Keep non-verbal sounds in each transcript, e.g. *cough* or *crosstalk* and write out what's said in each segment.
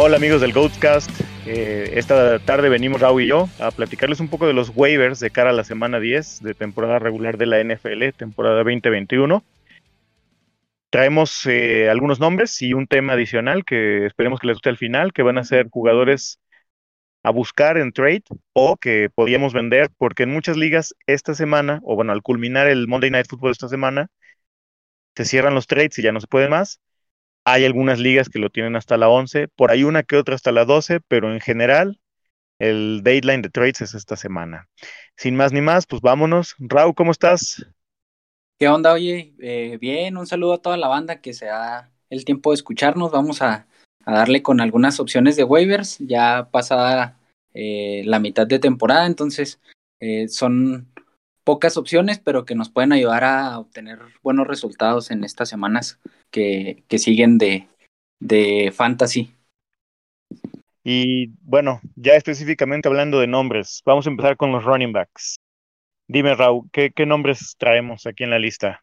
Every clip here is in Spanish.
Hola amigos del Goatcast. Eh, esta tarde venimos Raúl y yo a platicarles un poco de los waivers de cara a la semana 10 de temporada regular de la NFL, temporada 2021. Traemos eh, algunos nombres y un tema adicional que esperemos que les guste al final, que van a ser jugadores a buscar en trade o que podíamos vender, porque en muchas ligas esta semana, o bueno, al culminar el Monday Night Football esta semana, se cierran los trades y ya no se puede más. Hay algunas ligas que lo tienen hasta la 11, por ahí una que otra hasta la 12, pero en general el deadline de trades es esta semana. Sin más ni más, pues vámonos. Raúl, ¿cómo estás? ¿Qué onda? Oye, eh, bien, un saludo a toda la banda que se da el tiempo de escucharnos. Vamos a, darle con algunas opciones de waivers, ya pasada eh, la mitad de temporada, entonces eh, son pocas opciones, pero que nos pueden ayudar a obtener buenos resultados en estas semanas que, que siguen de, de fantasy. Y bueno, ya específicamente hablando de nombres, vamos a empezar con los running backs. Dime, Raúl, ¿qué, qué nombres traemos aquí en la lista?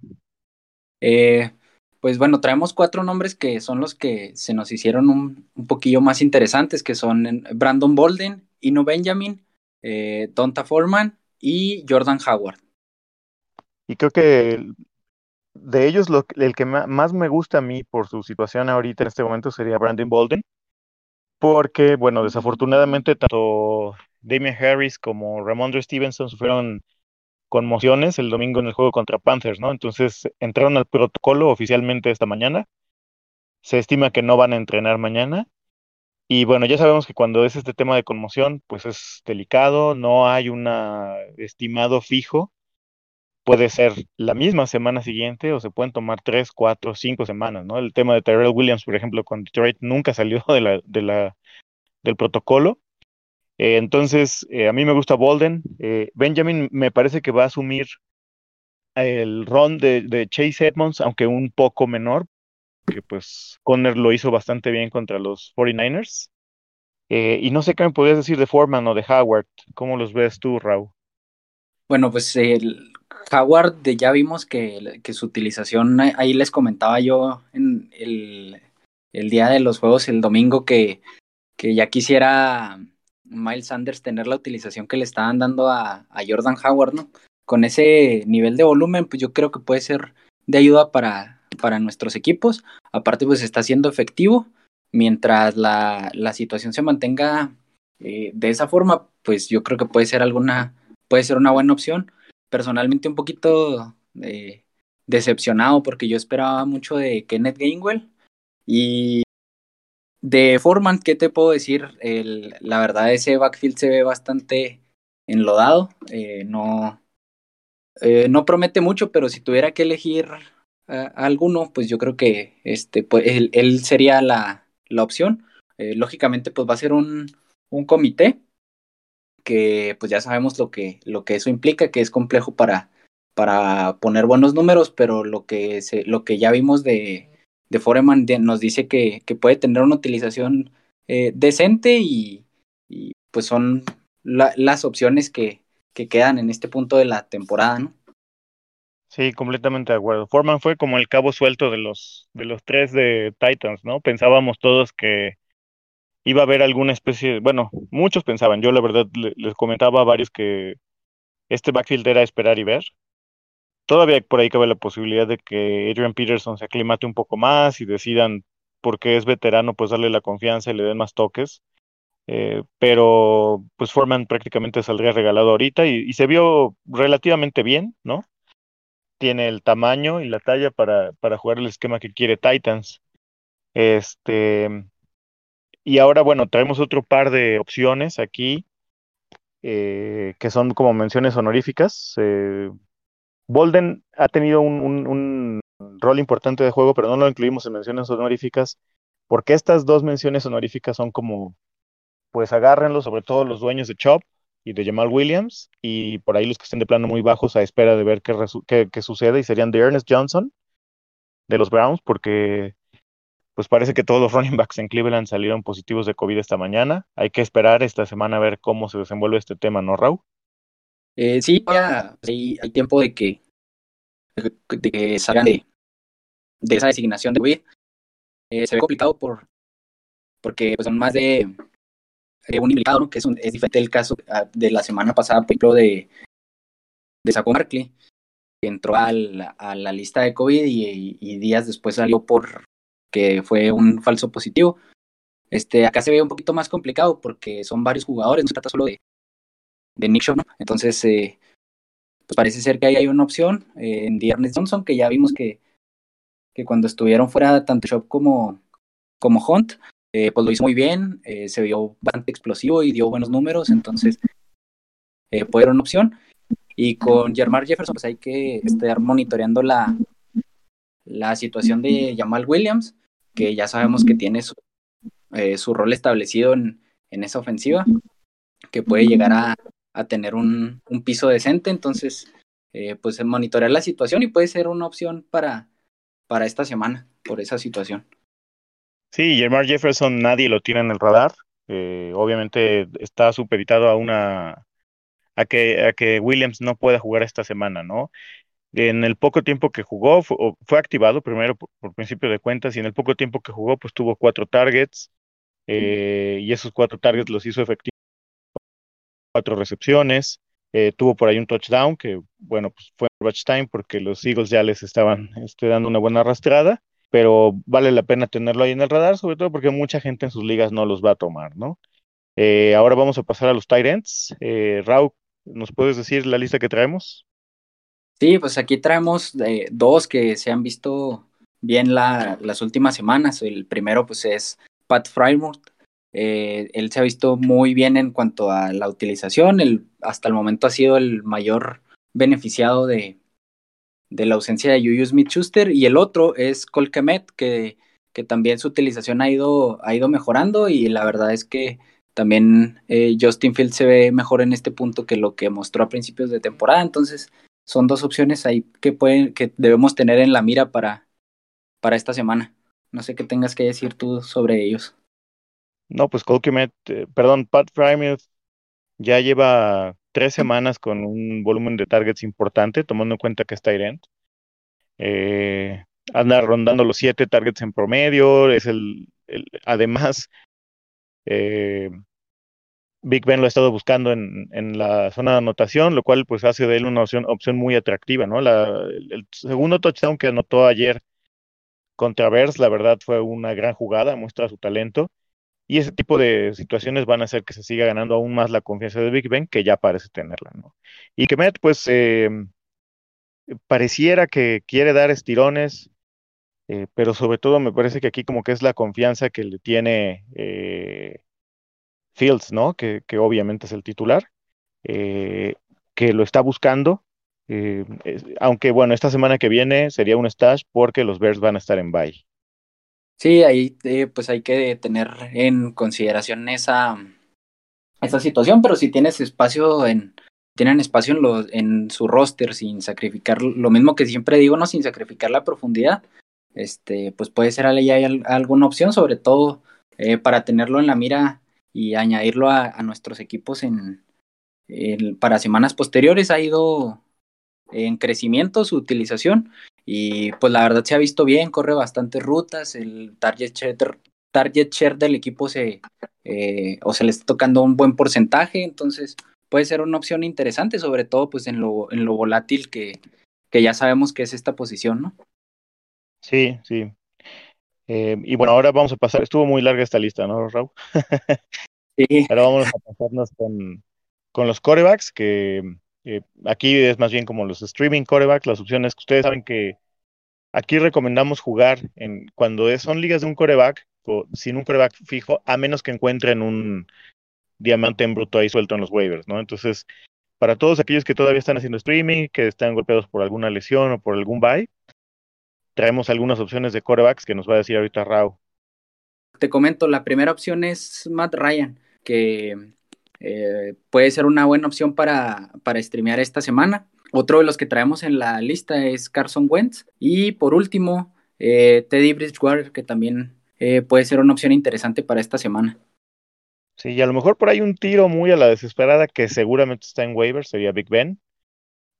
Eh, pues bueno, traemos cuatro nombres que son los que se nos hicieron un, un poquillo más interesantes, que son Brandon Bolden, Ino Benjamin, eh, Donta Foreman y Jordan Howard. Y creo que de ellos lo, el que más me gusta a mí por su situación ahorita en este momento sería Brandon Bolden, porque, bueno, desafortunadamente tanto Damian Harris como Ramondre Stevenson sufrieron conmociones el domingo en el juego contra Panthers, ¿no? Entonces entraron al protocolo oficialmente esta mañana. Se estima que no van a entrenar mañana y bueno, ya sabemos que cuando es este tema de conmoción, pues es delicado, no hay un estimado fijo. Puede ser la misma semana siguiente o se pueden tomar tres, cuatro, cinco semanas, ¿no? El tema de Tyrell Williams, por ejemplo, con Detroit nunca salió *laughs* de del protocolo. Eh, entonces, eh, a mí me gusta Bolden. Eh, Benjamin me parece que va a asumir el de, de Chase Edmonds, aunque un poco menor, que pues Conner lo hizo bastante bien contra los 49ers. Eh, y no sé qué me podrías decir de Foreman o de Howard. ¿Cómo los ves tú, Raúl? Bueno, pues el Howard ya vimos que, que su utilización, ahí les comentaba yo en el, el, día de los juegos, el domingo, que, que ya quisiera Miles Sanders tener la utilización que le estaban dando a, a Jordan Howard, ¿no? Con ese nivel de volumen, pues yo creo que puede ser de ayuda para, para nuestros equipos. Aparte, pues está siendo efectivo. Mientras la, la situación se mantenga eh, de esa forma, pues yo creo que puede ser alguna, puede ser una buena opción. Personalmente un poquito eh, decepcionado porque yo esperaba mucho de Kenneth Gainwell y de Foreman, ¿qué te puedo decir? El, la verdad ese backfield se ve bastante enlodado, eh, no, no promete mucho, pero si tuviera que elegir alguno, pues yo creo que este, pues, él, sería la, la opción. Eh, lógicamente, pues va a ser un, un, comité que pues ya sabemos lo que, lo que eso implica, que es complejo para, para poner buenos números, pero lo que, se, lo que ya vimos de, de Foreman nos dice que, que, puede tener una utilización eh, decente y, y, pues son las opciones que, que quedan en este punto de la temporada, ¿no? Sí, completamente de acuerdo. Foreman fue como el cabo suelto de los, de los tres de Titans, ¿no? Pensábamos todos que iba a haber alguna especie, bueno, muchos pensaban, yo la verdad les comentaba a varios que este backfield era esperar y ver. Todavía por ahí cabe la posibilidad de que Adrian Peterson se aclimate un poco más y decidan, porque es veterano, pues darle la confianza y le den más toques. Eh, pero pues Foreman prácticamente saldría regalado ahorita y, y se vio relativamente bien, ¿no? Tiene el tamaño y la talla para, para jugar el esquema que quiere Titans. Este, y ahora, bueno, traemos otro par de opciones aquí, eh, que son como menciones honoríficas. Eh, Bolden ha tenido un, un, rol importante de juego, pero no lo incluimos en menciones honoríficas, porque estas dos menciones honoríficas son como, pues agárrenlo, sobre todo los dueños de Chop, y de Jamal Williams, y por ahí los que estén de plano muy bajos a espera de ver qué, qué, sucede, y serían de Ernest Johnson, de los Browns, porque pues parece que todos los running backs en Cleveland salieron positivos de COVID esta mañana. Hay que esperar esta semana a ver cómo se desenvuelve este tema, ¿no, Raúl? Eh, sí, ya hay, hay, tiempo de que, de que salgan de, de esa designación de COVID. Eh, se ve complicado por, porque pues, son más de, un implicado, que es, es diferente el caso ah, de la semana pasada, por ejemplo, de, de Saco Markley, que entró a la, lista de COVID y, días después salió por que fue un falso positivo. Este, acá se ve un poquito más complicado porque son varios jugadores, no se trata solo de, de Nick Shaw, ¿no? Entonces, eh, pues parece ser que ahí hay una opción eh, en Dearness Johnson, que ya vimos que, que cuando estuvieron fuera tanto Shop como, como Hunt, eh, pues lo hizo muy bien, se vio bastante explosivo y dio buenos números, entonces puede ser una opción. Y con Jermar Jefferson, pues hay que estar monitoreando la, la situación de Jamal Williams, que ya sabemos que tiene su, eh, su rol establecido en, en, esa ofensiva, que puede llegar a, a tener un, un, piso decente. Entonces, eh, pues monitorear la situación y puede ser una opción para, para esta semana, por esa situación. Sí, Jermar Jefferson nadie lo tiene en el radar. Eh, obviamente está supeditado a una a que, a que Williams no pueda jugar esta semana, ¿no? En el poco tiempo que jugó, fue, activado primero por, principio de cuentas, y en el poco tiempo que jugó, pues tuvo cuatro targets, eh, y esos cuatro targets los hizo efectivos, cuatro recepciones, eh, tuvo por ahí un touchdown, que bueno, pues fue watch time porque los Eagles ya les estaban este, dando una buena arrastrada, pero vale la pena tenerlo ahí en el radar, sobre todo porque mucha gente en sus ligas no los va a tomar, ¿no? Eh, ahora vamos a pasar a los tight ends. Eh, ¿Nos puedes decir la lista que traemos? Sí, pues aquí traemos eh, dos que se han visto bien la, las últimas semanas. El primero pues es Pat Frymouth. Eh, él se ha visto muy bien en cuanto a la utilización. Hasta el momento ha sido el mayor beneficiado de, de la ausencia de Juju Smith-Schuster. Y el otro es Cole que, que también su utilización ha ido, ha ido mejorando y la verdad es que también eh, Justin Fields se ve mejor en este punto que lo que mostró a principios de temporada. Entonces, son dos opciones ahí que pueden, que debemos tener en la mira para, para esta semana. No sé qué tengas que decir tú sobre ellos. No, pues Colquimet, eh, perdón, Pat Frymouth ya lleva tres semanas con un volumen de targets importante, tomando en cuenta que está Irent. Eh, anda rondando los siete targets en promedio, es el, el además eh, Big Ben lo ha estado buscando en, en, la zona de anotación, lo cual pues hace de él una opción, opción muy atractiva, ¿no? La, el, segundo touchdown que anotó ayer contra Bears, la verdad fue una gran jugada, muestra su talento. Y ese tipo de situaciones van a hacer que se siga ganando aún más la confianza de Big Ben, que ya parece tenerla, ¿no? Y que Met, pues, eh, pareciera que quiere dar estirones, eh, pero sobre todo me parece que aquí como que es la confianza que le tiene eh, Fields, ¿no? Que, que, obviamente es el titular, eh, que lo está buscando, aunque bueno, esta semana que viene sería un stash porque los Bears van a estar en bye. Sí, ahí pues hay que tener en consideración esa, esa situación, pero si tienes espacio en, tienen espacio en, los, en su roster sin sacrificar, lo mismo que siempre digo, no sin sacrificar la profundidad, este, pues puede ser ya alguna opción, sobre todo eh, para tenerlo en la mira y añadirlo a, nuestros equipos en, para semanas posteriores. Ha ido en crecimiento su utilización y pues la verdad se ha visto bien, corre bastantes rutas, el target share, target share del equipo se, eh, o se le está tocando un buen porcentaje, entonces puede ser una opción interesante, sobre todo pues en lo, en lo volátil que, que ya sabemos que es esta posición, ¿no? Sí, sí. Eh, y bueno, ahora vamos a pasar, estuvo muy larga esta lista, ¿no, Raúl? sí. *laughs* Ahora vamos a pasarnos con, con los corebacks, que eh, aquí es más bien como los streaming corebacks, las opciones que ustedes saben que aquí recomendamos jugar en cuando son ligas de un coreback, o sin un coreback fijo, a menos que encuentren un diamante en bruto ahí suelto en los waivers, ¿no? Entonces, para todos aquellos que todavía están haciendo streaming, que están golpeados por alguna lesión o por algún bye, traemos algunas opciones de corebacks que nos va a decir ahorita Rao. Te comento, la primera opción es Matt Ryan, que eh, puede ser una buena opción para, para streamear esta semana. Otro de los que traemos en la lista es Carson Wentz. Y por último, eh, Teddy Bridgewater, que también eh, puede ser una opción interesante para esta semana. Sí, y a lo mejor por ahí un tiro muy a la desesperada que seguramente está en waiver sería Big Ben,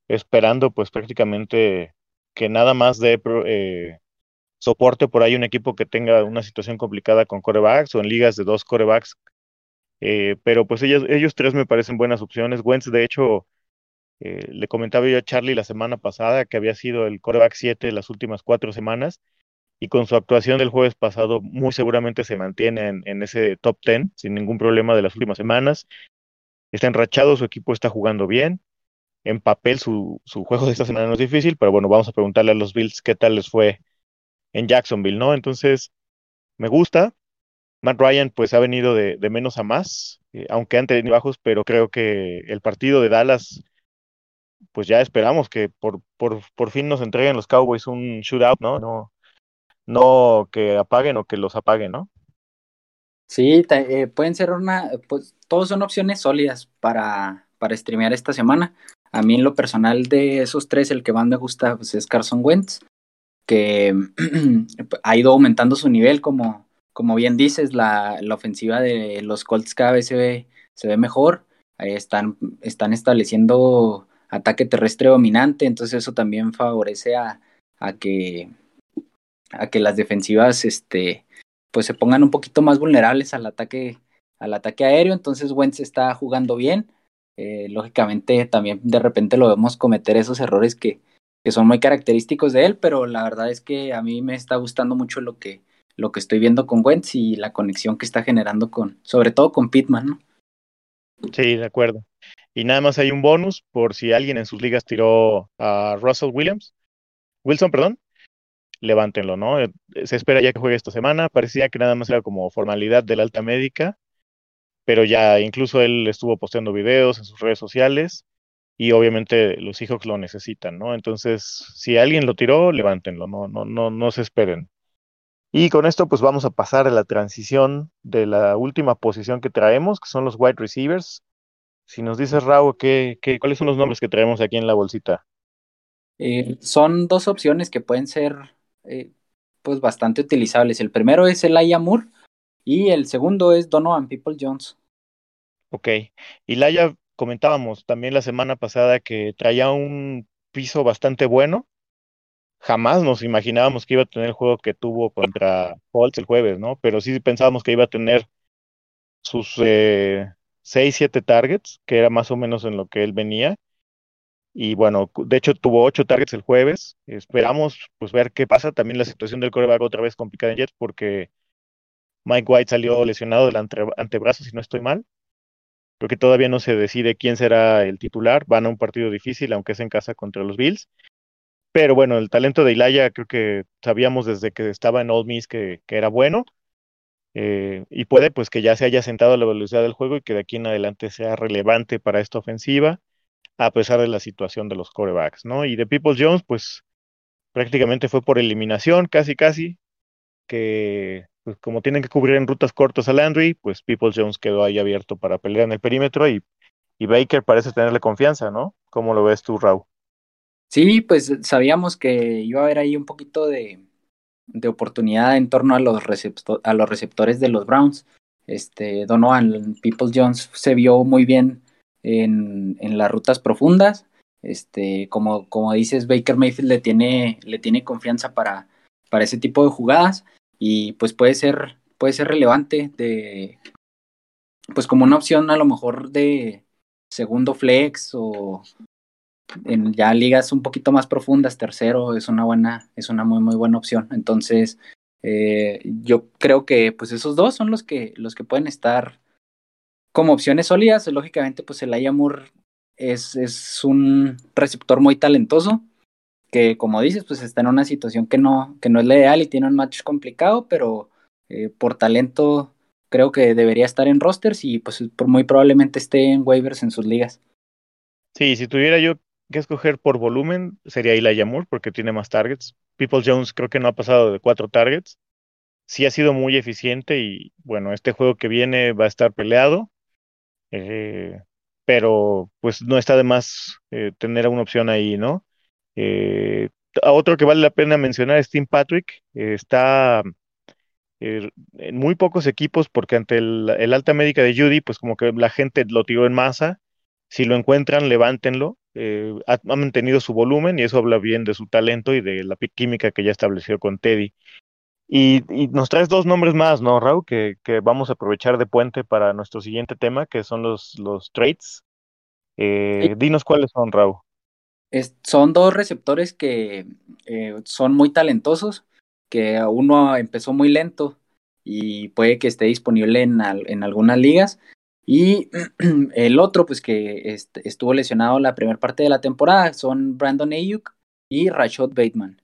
esperando pues prácticamente que nada más de soporte por ahí un equipo que tenga una situación complicada con corebacks o en ligas de dos corebacks. Eh, pero pues ellos, ellos tres me parecen buenas opciones. Wentz, de hecho, eh, le comentaba yo a Charlie la semana pasada que había sido el coreback 7 las últimas cuatro semanas y con su actuación del jueves pasado muy seguramente se mantiene en, en ese top 10 sin ningún problema de las últimas semanas. Está enrachado, su equipo está jugando bien. En papel su, su juego de esta semana no es difícil, pero bueno, vamos a preguntarle a los Bills qué tal les fue en Jacksonville, ¿no? Entonces, me gusta. Matt Ryan pues ha venido de, menos a más, eh, aunque han tenido bajos, pero creo que el partido de Dallas, pues ya esperamos que por, por, por fin nos entreguen los Cowboys un shootout, ¿no? No, no que apaguen o que los apaguen, ¿no? Sí, eh, pueden ser una, pues todos son opciones sólidas para, para streamear esta semana. A mí en lo personal de esos tres, el que más me gusta pues, es Carson Wentz que *clears throat* ha ido aumentando su nivel, como, como bien dices, la, ofensiva de los Colts cada vez se ve, se ve mejor, están, están estableciendo ataque terrestre dominante, entonces eso también favorece a, a que a que las defensivas este pues se pongan un poquito más vulnerables al ataque al ataque aéreo. Entonces Wentz está jugando bien. Eh, lógicamente también de repente lo vemos cometer esos errores que, que son muy característicos de él, pero la verdad es que a mí me está gustando mucho lo que, lo que estoy viendo con Wentz y la conexión que está generando con, sobre todo con Pittman, ¿no? Sí, de acuerdo. Y nada más hay un bonus por si alguien en sus ligas tiró a Russell Williams, Wilson, perdón, levántenlo, ¿no? Eh, se espera ya que juegue esta semana, parecía que nada más era como formalidad de la alta médica, pero ya incluso él estuvo posteando videos en sus redes sociales y obviamente los Seahawks lo necesitan, ¿no? Entonces, si alguien lo tiró, levántenlo, no, no, no, no se esperen. Y con esto, pues vamos a pasar a la transición de la última posición que traemos, que son los wide receivers. Si nos dices, Raúl, ¿qué, qué, cuáles son los nombres que traemos aquí en la bolsita? Eh, son dos opciones que pueden ser eh, pues bastante utilizables. El primero es el Moore y el segundo es Donovan People Jones. Ok. Laia comentábamos también la semana pasada que traía un piso bastante bueno. Jamás nos imaginábamos que iba a tener el juego que tuvo contra Colts el jueves, ¿no? Pero sí pensábamos que iba a tener sus eh, 6, 7 targets, que era más o menos en lo que él venía. Y bueno, de hecho tuvo 8 targets el jueves. Esperamos pues ver qué pasa. También la situación del coreback otra vez complicada en Jets porque Mike White salió lesionado del antebrazo, si no estoy mal. Creo que todavía no se decide quién será el titular. Van a un partido difícil, aunque es en casa contra los Bills. Pero bueno, el talento de Ilaya creo que sabíamos desde que estaba en Old Miss que, era bueno. Eh, y puede pues que ya se haya sentado a la velocidad del juego y que de aquí en adelante sea relevante para esta ofensiva, a pesar de la situación de los corebacks, ¿no? Y de People Jones, pues prácticamente fue por eliminación, casi casi, que pues como tienen que cubrir en rutas cortas a Landry, pues People Jones quedó ahí abierto para pelear en el perímetro y, y Baker parece tenerle confianza, ¿no? ¿Cómo lo ves tú, Raúl? Sí, pues sabíamos que iba a haber ahí un poquito de, de oportunidad en torno a los, a los receptores de los Browns. Este, Donovan People Jones se vio muy bien en, en las rutas profundas. Este, como, como dices, Baker Mayfield le tiene, le tiene confianza para, para ese tipo de jugadas y pues puede ser, puede ser relevante de, pues como una opción a lo mejor de segundo flex o en ya ligas un poquito más profundas, tercero es una buena, es una muy muy buena opción. Entonces, eh, yo creo que pues esos dos son los que, los que pueden estar como opciones sólidas. Lógicamente, pues el Ayamur es, es un receptor muy talentoso que como dices, pues está en una situación que no, que no es la ideal y tiene un match complicado, pero eh, por talento creo que debería estar en rosters y pues muy probablemente esté en waivers en sus ligas. Sí, si tuviera yo que escoger por volumen, sería Elijah Moore porque tiene más targets. People Jones creo que no ha pasado de cuatro targets. Sí ha sido muy eficiente y bueno, este juego que viene va a estar peleado. Eh, pero pues no está de más eh, tener una opción ahí, ¿no? Eh, otro que vale la pena mencionar es Tim Patrick. Está en muy pocos equipos porque ante el, alta médica de Judy, pues como que la gente lo tiró en masa. Si lo encuentran, levántenlo. Eh, ha, mantenido su volumen y eso habla bien de su talento y de la química que ya estableció con Teddy. Y, nos traes dos nombres más, ¿no, Raúl? Que, que, vamos a aprovechar de puente para nuestro siguiente tema, que son los, los trades. Eh, dinos cuáles son, Raúl. son dos receptores que eh, son muy talentosos, que uno empezó muy lento y puede que esté disponible en, en algunas ligas. Y *clears throat* el otro, pues que estuvo lesionado la primera parte de la temporada, son Brandon Ayuk y Rashad Bateman,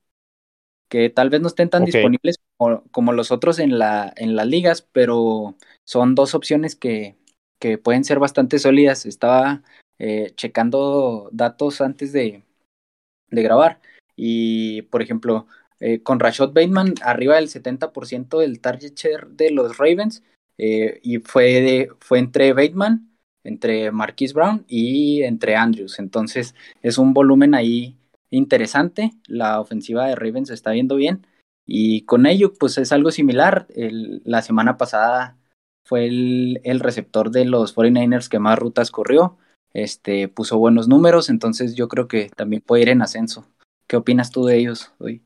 que tal vez no estén tan disponibles como, los otros en, la, en las ligas, pero son dos opciones que, que pueden ser bastante sólidas. Estaba eh, checando datos antes de, de grabar y, por ejemplo, eh, con Rashad Bateman arriba del 70% del target share de los Ravens eh, y fue, de, fue entre Bateman, entre Marquise Brown y entre Andrews. Entonces es un volumen ahí interesante. La ofensiva de Ravens está viendo bien. Y con ello, pues es algo similar. la semana pasada fue el, el, receptor de los 49ers que más rutas corrió. Este, puso buenos números, entonces yo creo que también puede ir en ascenso. ¿Qué opinas tú de ellos hoy?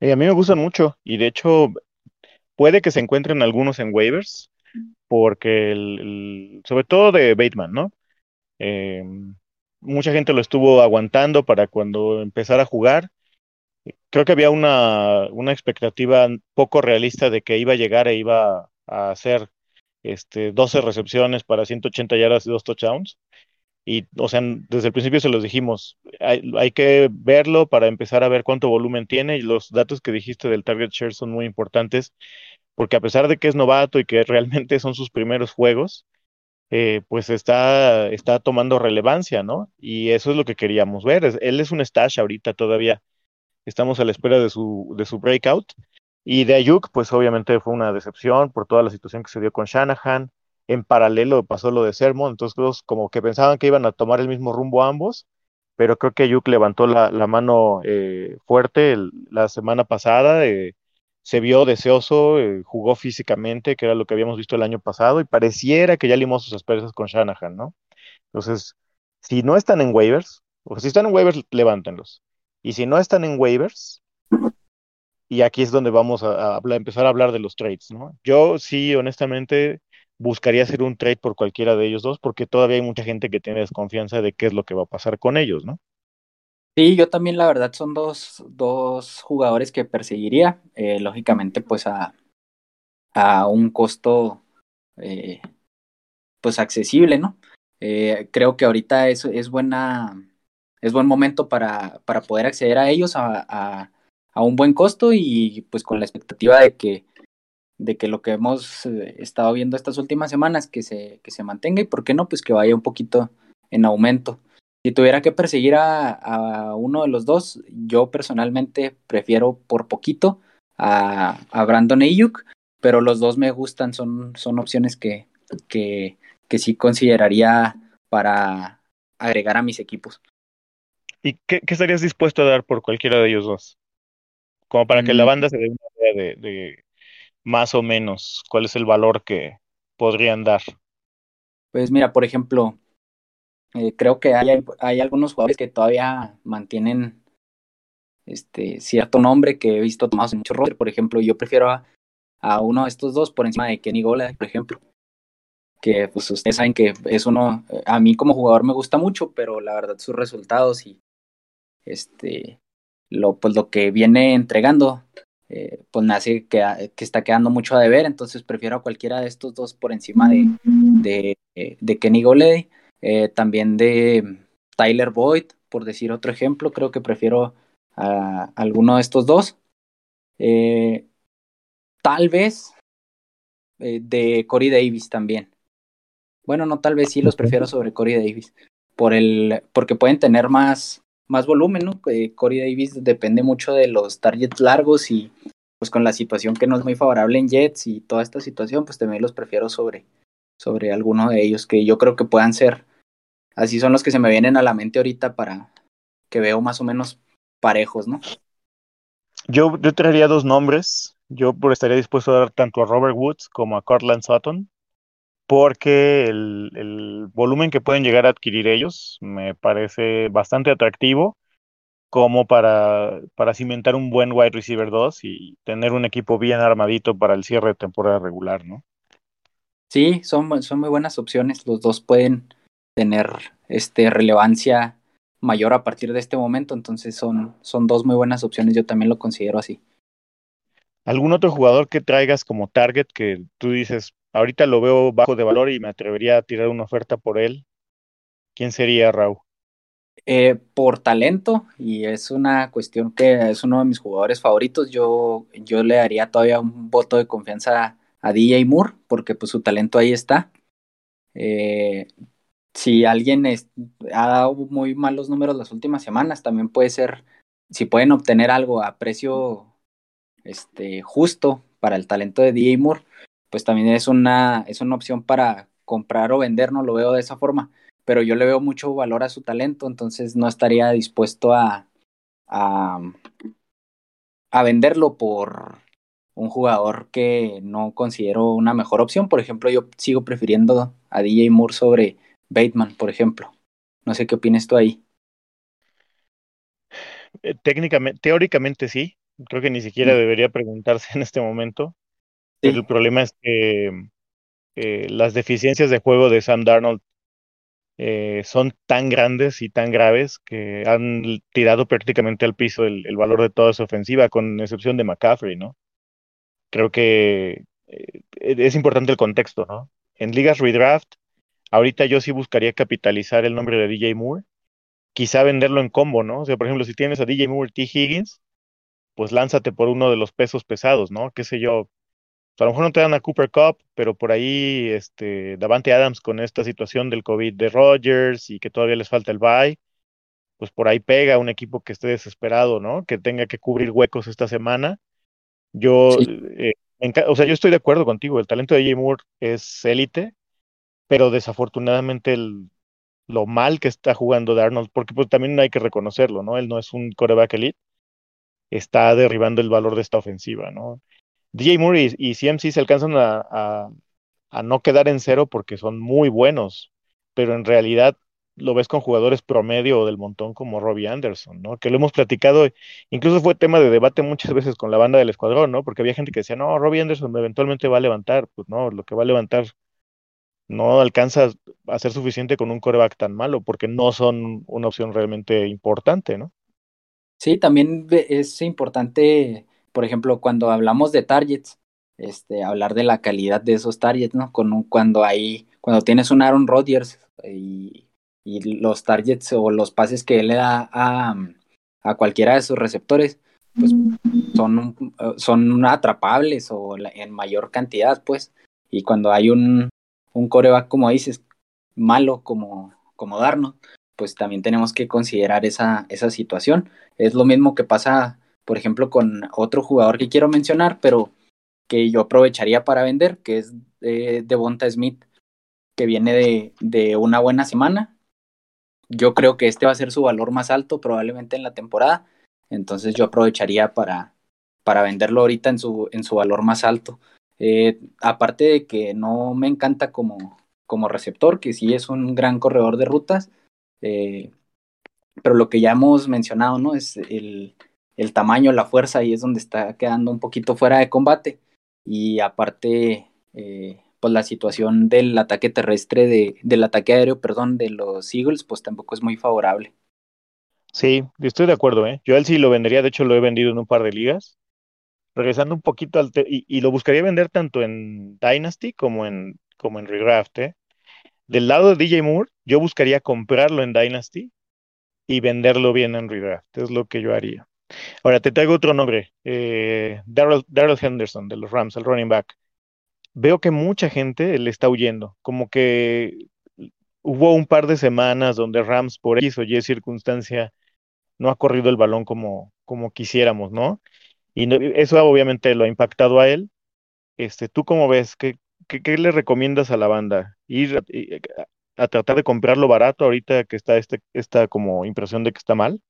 Eh, a mí me gustan mucho y de hecho puede que se encuentren algunos en waivers, porque el, sobre todo de Bateman, ¿no? Em, mucha gente lo estuvo aguantando para cuando empezara a jugar. Creo que había una, una expectativa poco realista de que iba a llegar e iba a hacer este, 12 recepciones para 180 yardas y dos touchdowns. Y, o sea, desde el principio se los dijimos, hay, hay, que verlo para empezar a ver cuánto volumen tiene y los datos que dijiste del target share son muy importantes porque a pesar de que es novato y que *laughs* realmente son sus primeros juegos, eh, pues está, está tomando relevancia, ¿no? Y eso es lo que queríamos ver. Él es un stash ahorita todavía. Estamos a la espera de su, de su breakout. Y de Ayuk, pues obviamente fue una decepción por toda la situación que se dio con Shanahan en paralelo pasó lo de Sermon, entonces como que pensaban que iban a tomar el mismo rumbo ambos, pero creo que Yuk levantó la, mano eh, fuerte la semana pasada, eh, se vio deseoso, eh, jugó físicamente, que era lo que habíamos visto el año pasado, y pareciera que ya limó sus asperezas con Shanahan, ¿no? Entonces, si no están en waivers, o si están en waivers, levántenlos. Y si no están en waivers, y aquí es donde vamos a empezar a hablar de los trades, ¿no? Yo sí, honestamente, buscaría hacer un trade por cualquiera de ellos dos, porque todavía hay mucha gente que tiene desconfianza de qué es lo que va a pasar con ellos, ¿no? Sí, yo también la verdad son dos, dos jugadores que perseguiría, eh, lógicamente pues a, a un costo eh, pues accesible, ¿no? Eh, creo que ahorita es, es buena, es buen momento para, para poder acceder a ellos a, a, a un buen costo y pues con la expectativa de que de que lo que hemos eh, estado viendo estas últimas semanas que se, que se mantenga y por qué no, pues que vaya un poquito en aumento. Si tuviera que perseguir a, a uno de los dos, yo personalmente prefiero por poquito a, a Brandon Ayuk, pero los dos me gustan, son, son opciones que, que, que sí consideraría para agregar a mis equipos. ¿Y qué, qué, estarías dispuesto a dar por cualquiera de ellos dos? Como para que la mm. banda se dé una idea de, más o menos cuál es el valor que podrían dar? Pues mira, por ejemplo, eh, creo que hay, hay algunos jugadores que todavía mantienen este cierto nombre que he visto tomados en muchos roster. Por ejemplo, yo prefiero a, a, uno de estos dos por encima de Kenny Gola, por ejemplo. Que pues ustedes saben que es uno, a mí como jugador me gusta mucho, pero la verdad sus resultados y este lo pues lo que viene entregando eh, pues me hace que, que, está quedando mucho a deber, entonces prefiero a cualquiera de estos dos por encima de, de, eh, de Kenny Goley, eh, también de Tyler Boyd, por decir otro ejemplo, creo que prefiero a alguno de estos dos. tal vez de Corey Davis también. Bueno, no, tal vez sí los prefiero sobre Corey Davis, por el, porque pueden tener más, más volumen, ¿no? Corey Davis depende mucho de los targets largos y pues con la situación que no es muy favorable en Jets y toda esta situación, pues también los prefiero sobre, sobre alguno de ellos que yo creo que puedan ser, así son los que se me vienen a la mente ahorita para que veo más o menos parejos, ¿no? Yo, yo traería dos nombres. Yo estaría dispuesto a dar tanto a Robert Woods como a Cortland Sutton. Porque el, el, volumen que pueden llegar a adquirir ellos me parece bastante atractivo como para, para cimentar un buen wide receiver 2 y tener un equipo bien armadito para el cierre de temporada regular, ¿no? Sí, son, son muy buenas opciones. Los dos pueden tener este, relevancia mayor a partir de este momento, entonces son, son dos muy buenas opciones. Yo también lo considero así. ¿Algún otro jugador que traigas como target que tú dices, ahorita lo veo bajo de valor y me atrevería a tirar una oferta por él? ¿Quién sería Raúl? Eh, por talento, y es una cuestión que es uno de mis jugadores favoritos, yo, yo le daría todavía un voto de confianza a DJ Moore, porque pues su talento ahí está. Eh, si alguien ha dado muy malos números las últimas semanas, también puede ser, si pueden obtener algo a precio este, justo para el talento de DJ Moore, pues también es una, es una opción para comprar o vender, no lo veo de esa forma, pero yo le veo mucho valor a su talento, entonces no estaría dispuesto a, a, a venderlo por un jugador que no considero una mejor opción. Por ejemplo, yo sigo prefiriendo a DJ Moore sobre Bateman, por ejemplo. No sé qué opinas tú ahí. Eh, técnicamente, teóricamente sí. Creo que ni siquiera mm. debería preguntarse en este momento. El problema es que eh, las deficiencias de juego de Sam Darnold eh, son tan grandes y tan graves que han tirado prácticamente al piso el, valor de toda su ofensiva, con excepción de McCaffrey, ¿no? Creo que es importante el contexto, ¿no? En ligas redraft, Ahorita yo sí buscaría capitalizar el nombre de DJ Moore, quizá venderlo en combo, ¿no? O sea, por ejemplo, si tienes a DJ Moore, T. Higgins, pues lánzate por uno de los pesos pesados, ¿no? Qué sé yo. A lo mejor no te dan a Cooper Cup, pero por ahí, este, Davante Adams con esta situación del COVID de Rodgers y que todavía les falta el bye, pues por ahí pega un equipo que esté desesperado, ¿no? Que tenga que cubrir huecos esta semana. Yo, eh, o sea, yo estoy de acuerdo contigo, el talento de DJ Moore es élite, pero desafortunadamente el, lo mal que está jugando Darnold, porque pues también hay que reconocerlo, ¿no? Él no es un coreback elite, está derribando el valor de esta ofensiva, ¿no? DJ Moore y, CMC se alcanzan a, a, no quedar en cero porque son muy buenos, pero en realidad lo ves con jugadores promedio del montón como Robbie Anderson, ¿no? Que lo hemos platicado, incluso fue tema de debate muchas veces con la banda del escuadrón, ¿no? Porque había gente que decía, no, Robbie Anderson eventualmente va a levantar, pues no, lo que va a levantar no alcanza a ser suficiente con un coreback tan malo, porque no son una opción realmente importante, ¿no? Sí, también es importante, por ejemplo, cuando hablamos de targets, este, hablar de la calidad de esos targets, ¿no? Con cuando hay, cuando tienes un Aaron Rodgers y, y, los targets o los pases que él le da a, a cualquiera de sus receptores, pues son, son atrapables o en mayor cantidad, pues. Y cuando hay un, un coreback, como dices, malo como, como pues también tenemos que considerar esa, esa situación. Es lo mismo que pasa, por ejemplo, con otro jugador que quiero mencionar, pero que yo aprovecharía para vender, que es de Devonta Smith, que viene de, de una buena semana. Yo creo que este va a ser su valor más alto probablemente en la temporada. Entonces yo aprovecharía para, para venderlo ahorita en su, en su valor más alto. Eh, aparte de que no me encanta como, como receptor, que sí es un gran corredor de rutas, eh, pero lo que ya hemos mencionado, ¿no? Es el, el tamaño, la fuerza, y es donde está quedando un poquito fuera de combate. Y aparte, eh, pues la situación del ataque terrestre, de, del ataque aéreo, perdón, de los Eagles, pues tampoco es muy favorable. Sí, estoy de acuerdo, ¿eh? Yo él sí lo vendería, de hecho lo he vendido en un par de ligas regresando un poquito al y, lo buscaría vender tanto en Dynasty como en como en Redraft, ¿eh? Del lado de DJ Moore, yo buscaría comprarlo en Dynasty y venderlo bien en Redraft, es lo que yo haría. Ahora te traigo otro nombre, eh, Daryl Henderson de los Rams, el running back. Veo que mucha gente le está huyendo, como que hubo un par de semanas donde Rams por X o Y circunstancia no ha corrido el balón como, como quisiéramos, ¿no? Y eso obviamente lo ha impactado a él. Este, ¿Tú cómo ves? ¿Qué, qué, le recomiendas a la banda? ¿Ir a, tratar de comprarlo barato ahorita que está este, esta como impresión de que está mal?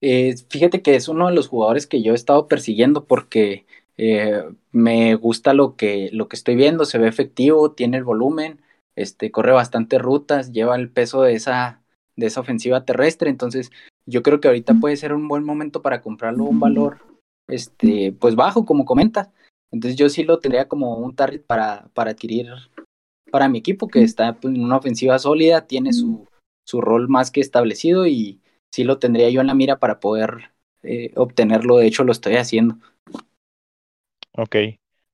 Eh, fíjate que es uno de los jugadores que yo he estado persiguiendo porque Eh, me gusta lo que, lo que estoy viendo, se ve efectivo, tiene el volumen, este, corre bastantes rutas, lleva el peso de esa, de esa ofensiva terrestre, entonces yo creo que ahorita puede ser un buen momento para comprarlo a un valor este, pues bajo, como comenta. Entonces yo sí lo tendría como un target para, para adquirir para mi equipo, que está pues, en una ofensiva sólida, tiene su, su rol más que establecido y sí lo tendría yo en la mira para poder eh, obtenerlo. De hecho, lo estoy haciendo. Ok,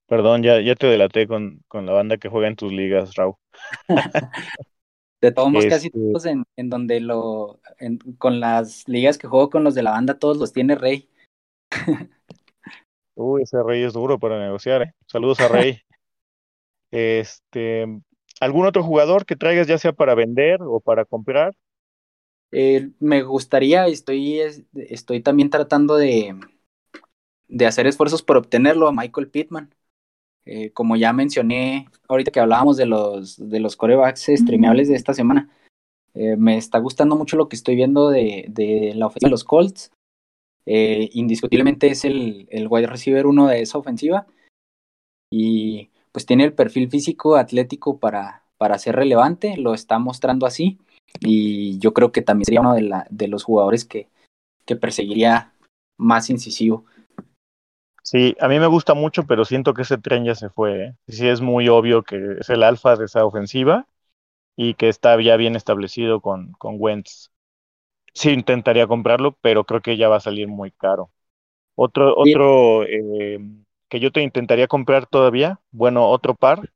perdón, ya, ya te delaté con, con la banda que juega en tus ligas, Raúl. *laughs* de todos modos, casi este todos en, en donde lo, con las ligas que juego con los de la banda, todos los tiene Rey. *laughs* Uy, ese Rey es duro para negociar, ¿eh? Saludos a Rey. *laughs* este, ¿algún otro jugador que traigas ya sea para vender o para comprar? Eh, me gustaría, estoy, estoy también tratando de, de hacer esfuerzos por obtenerlo a Michael Pittman. Eh, como ya mencioné ahorita que hablábamos de los, de los corebacks streameables de esta semana, eh, me está gustando mucho lo que estoy viendo de, de la ofensiva de los Colts. Eh, indiscutiblemente es el, el wide receiver uno de esa ofensiva y pues tiene el perfil físico atlético para, para ser relevante, lo está mostrando así y yo creo que también sería uno de, la, de los jugadores que, que perseguiría más incisivo. Sí, a mí me gusta mucho, pero siento que ese tren ya se fue. ¿eh? Sí, es muy obvio que es el alfa de esa ofensiva y que está ya bien establecido con, con Wentz. Sí, intentaría comprarlo, pero creo que ya va a salir muy caro. Otro, otro eh, que yo te intentaría comprar todavía, bueno, otro par,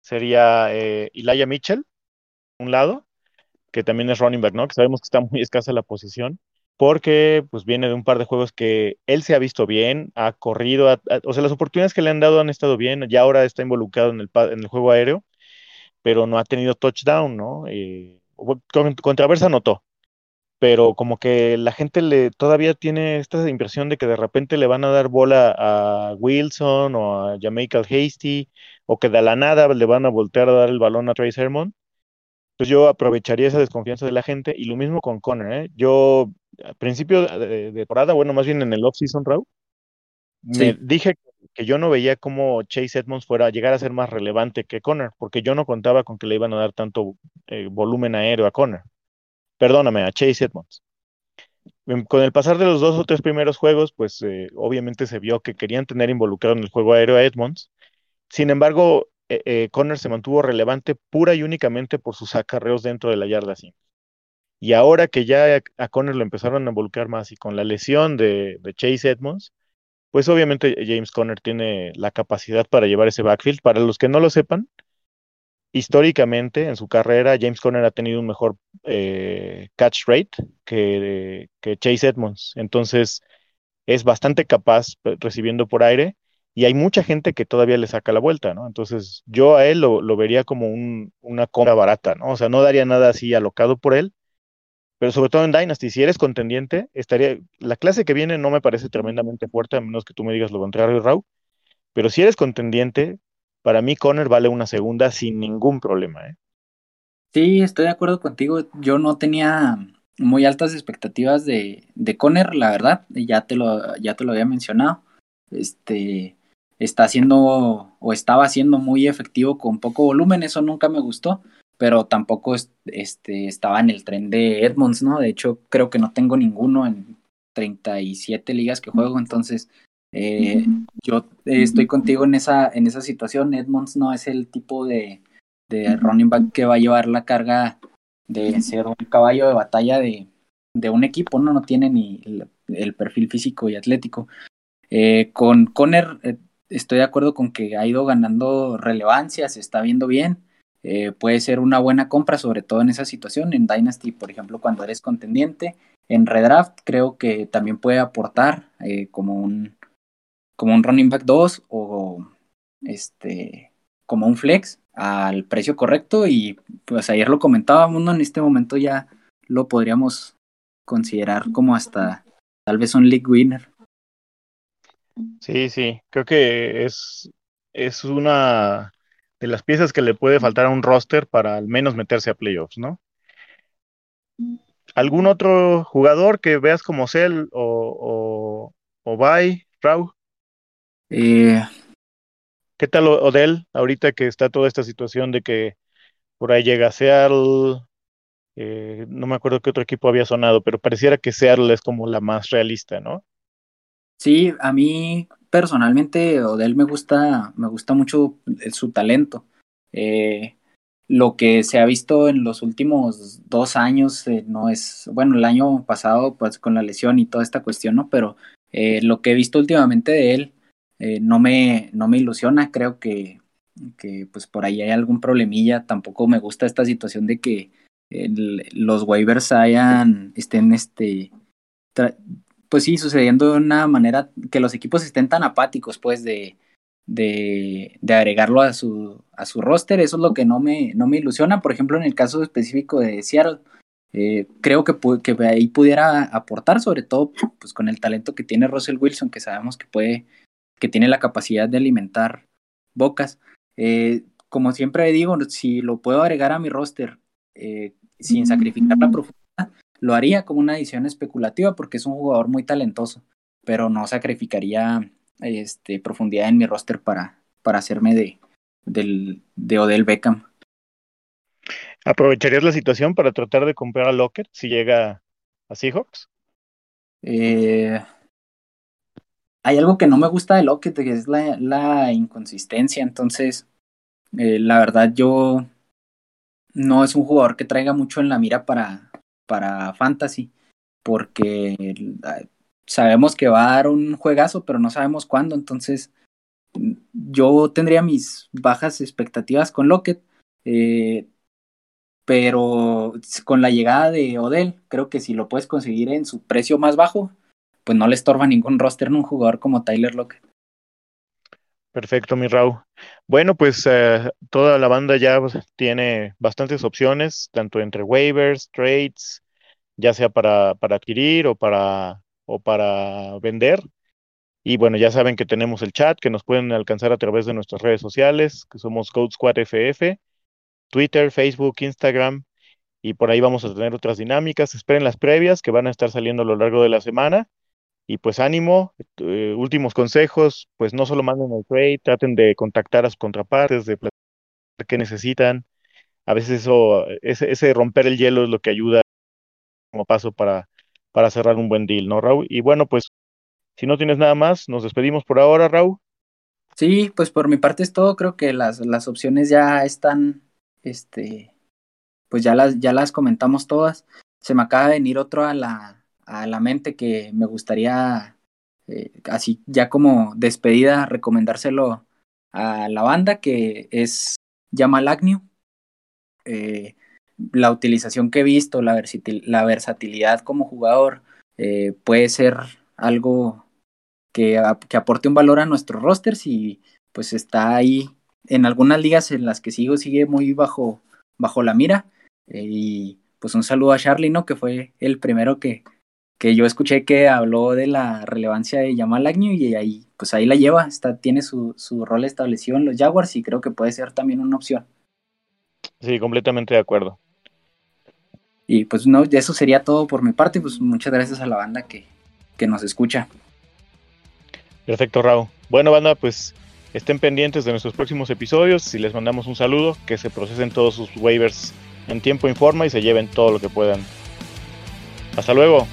sería eh, Elijah Mitchell, un lado, que también es running back, ¿no? Que sabemos que está muy *laughs* escasa la posición porque pues viene de un par de juegos que él se ha visto bien, ha corrido, o sea, las oportunidades que le han dado han estado bien, ya ahora está involucrado en el, juego aéreo, pero no ha tenido touchdown, ¿no? Eh, contra Versa notó, pero como que la gente le todavía tiene esta impresión de que de repente le van a dar bola a Wilson o a Jamaica Hasty, o que de la nada le van a voltear a dar el balón a Trey Sermon. Pues yo aprovecharía esa desconfianza de la gente y lo mismo con Conner. ¿eh? Yo al principio de, temporada, bueno, más bien en el off-season, me dije que yo no veía cómo Chase Edmonds fuera a llegar a ser más relevante que Conner, porque yo no contaba con que le iban a dar tanto eh, volumen aéreo a Conner. Perdóname, a Chase Edmonds. Em, con el pasar de los dos o tres primeros juegos, pues eh, obviamente se vio que querían tener involucrado en el juego aéreo a Edmonds. Sin embargo, eh, Conner se mantuvo relevante pura y únicamente por sus acarreos dentro de la yarda 5. Y ahora que ya a Conner lo empezaron a involucrar más y con la lesión de, Chase Edmonds, pues obviamente James Conner tiene la capacidad para llevar ese backfield. Para los que no lo sepan, históricamente en su carrera James Conner ha tenido un mejor eh, catch rate que, que, Chase Edmonds. Entonces es bastante capaz recibiendo por aire y hay mucha gente que todavía le saca la vuelta, ¿no? Entonces yo a él lo, vería como un, una compra barata, ¿no? O sea, no daría nada así alocado por él pero sobre todo en Dynasty, si eres contendiente, estaría, la clase que viene no me parece tremendamente fuerte, a menos que tú me digas lo contrario, Raúl, pero si eres contendiente, para mí Conner vale una segunda sin ningún problema. ¿eh? Sí, estoy de acuerdo contigo, yo no tenía muy altas expectativas de, de Conner, la verdad, ya te, lo, ya te lo había mencionado, este, está haciendo o estaba haciendo muy efectivo con poco volumen, eso nunca me gustó pero tampoco este, estaba en el tren de Edmonds, ¿no? De hecho, creo que no tengo ninguno en 37 ligas que juego, entonces eh, yo estoy contigo en esa, en esa situación. Edmonds no es el tipo de, de running back que va a llevar la carga de ser un caballo de batalla de, de un equipo, ¿no? No tiene ni el, perfil físico y atlético. Eh, con Conner eh, estoy de acuerdo con que ha ido ganando relevancia, se está viendo bien. Eh, puede ser una buena compra, sobre todo en esa situación. En Dynasty, por ejemplo, cuando eres contendiente. En Redraft creo que también puede aportar eh, como, un, como un running back 2 o este, como un flex al precio correcto. Y pues ayer lo comentábamos, ¿no? en este momento ya lo podríamos considerar como hasta tal vez un league winner. Sí, sí, creo que es, es una de las piezas que le puede faltar a un roster para al menos meterse a playoffs, ¿no? ¿Algún otro jugador que veas como Cell o, o, o Raúl? Eh, ¿Qué tal Odell ahorita que está toda esta situación de que por ahí llega Seattle? Eh, no me acuerdo qué otro equipo había sonado, pero pareciera que Seattle es como la más realista, ¿no? Sí, a mí personalmente Odell me gusta, me gusta mucho su talento. Eh, lo que se ha visto en los últimos dos años eh, no es, bueno, el año pasado pues con la lesión y toda esta cuestión, ¿no? Pero eh, lo que he visto últimamente de él eh, no, me, no me ilusiona, creo que, que pues por ahí hay algún problemilla, tampoco me gusta esta situación de que los waivers hayan, estén este, pues sí, sucediendo de una manera que los equipos estén tan apáticos pues de de, de, agregarlo a su, a su roster. Eso es lo que no me, no me ilusiona. Por ejemplo, en el caso específico de Seattle, eh, creo que, que ahí pudiera aportar, sobre todo pues, con el talento que tiene Russell Wilson, que sabemos que puede, que tiene la capacidad de alimentar bocas. Eh, como siempre digo, si lo puedo agregar a mi roster eh, sin sacrificar la profundidad, lo haría como una edición especulativa porque es un jugador muy talentoso, pero no sacrificaría este, profundidad en mi roster para, para hacerme de, del, de Odell Beckham. ¿Aprovecharías la situación para tratar de comprar a Locker si llega a Seahawks? Eh, hay algo que no me gusta de Lockett, que es la, la inconsistencia. Entonces, eh, la verdad, yo no es un jugador que traiga mucho en la mira para, para Fantasy, porque sabemos que va a dar un juegazo, pero no sabemos cuándo. Entonces, yo tendría mis bajas expectativas con Lockett. Eh, pero con la llegada de Odell, creo que si lo puedes conseguir en su precio más bajo, pues no le estorba ningún roster en un jugador como Tyler Lockett. Perfecto, mi Raúl. Bueno, pues eh, toda la banda ya pues, tiene bastantes opciones, tanto entre waivers, trades, ya sea para, para adquirir o para o para vender. Y bueno, ya saben que tenemos el chat, que nos pueden alcanzar a través de nuestras redes sociales, que somos Code FF, Twitter, Facebook, Instagram, y por ahí vamos a tener otras dinámicas. Esperen las previas que van a estar saliendo a lo largo de la semana. Y pues ánimo, eh, últimos consejos, pues no solo manden el trade, traten de contactar a sus contrapartes, de platicar qué necesitan. A veces eso, ese romper el hielo es lo que ayuda como paso para para cerrar un buen deal, ¿no, Raúl? Y bueno, pues si no tienes nada más, nos despedimos por ahora, Raúl. Sí, pues por mi parte es todo, creo que las, las opciones ya están, este, pues ya las, ya las comentamos todas. Se me acaba de venir otro a la, a la mente que me gustaría, eh, así ya como despedida, recomendárselo a la banda, que es Yamal Agnew. Eh, la utilización que he visto, la, la versatilidad como jugador, eh, puede ser algo que, que, aporte un valor a nuestros rosters y pues está ahí en algunas ligas en las que sigo, sigue muy bajo, bajo la mira. Eh, y pues un saludo a Charlie, ¿no? Que fue el primero que, que yo escuché que habló de la relevancia de Jamal Agnew y ahí, pues ahí la lleva, está, tiene su, su rol establecido en los Jaguars y creo que puede ser también una opción. Sí, completamente de acuerdo. Y pues no, eso sería todo por mi parte. Pues muchas gracias a la banda que, que nos escucha. Perfecto, Raúl. Bueno, banda, pues estén pendientes de nuestros próximos episodios. Si les mandamos un saludo, que se procesen todos sus waivers en tiempo y forma y se lleven todo lo que puedan. Hasta luego.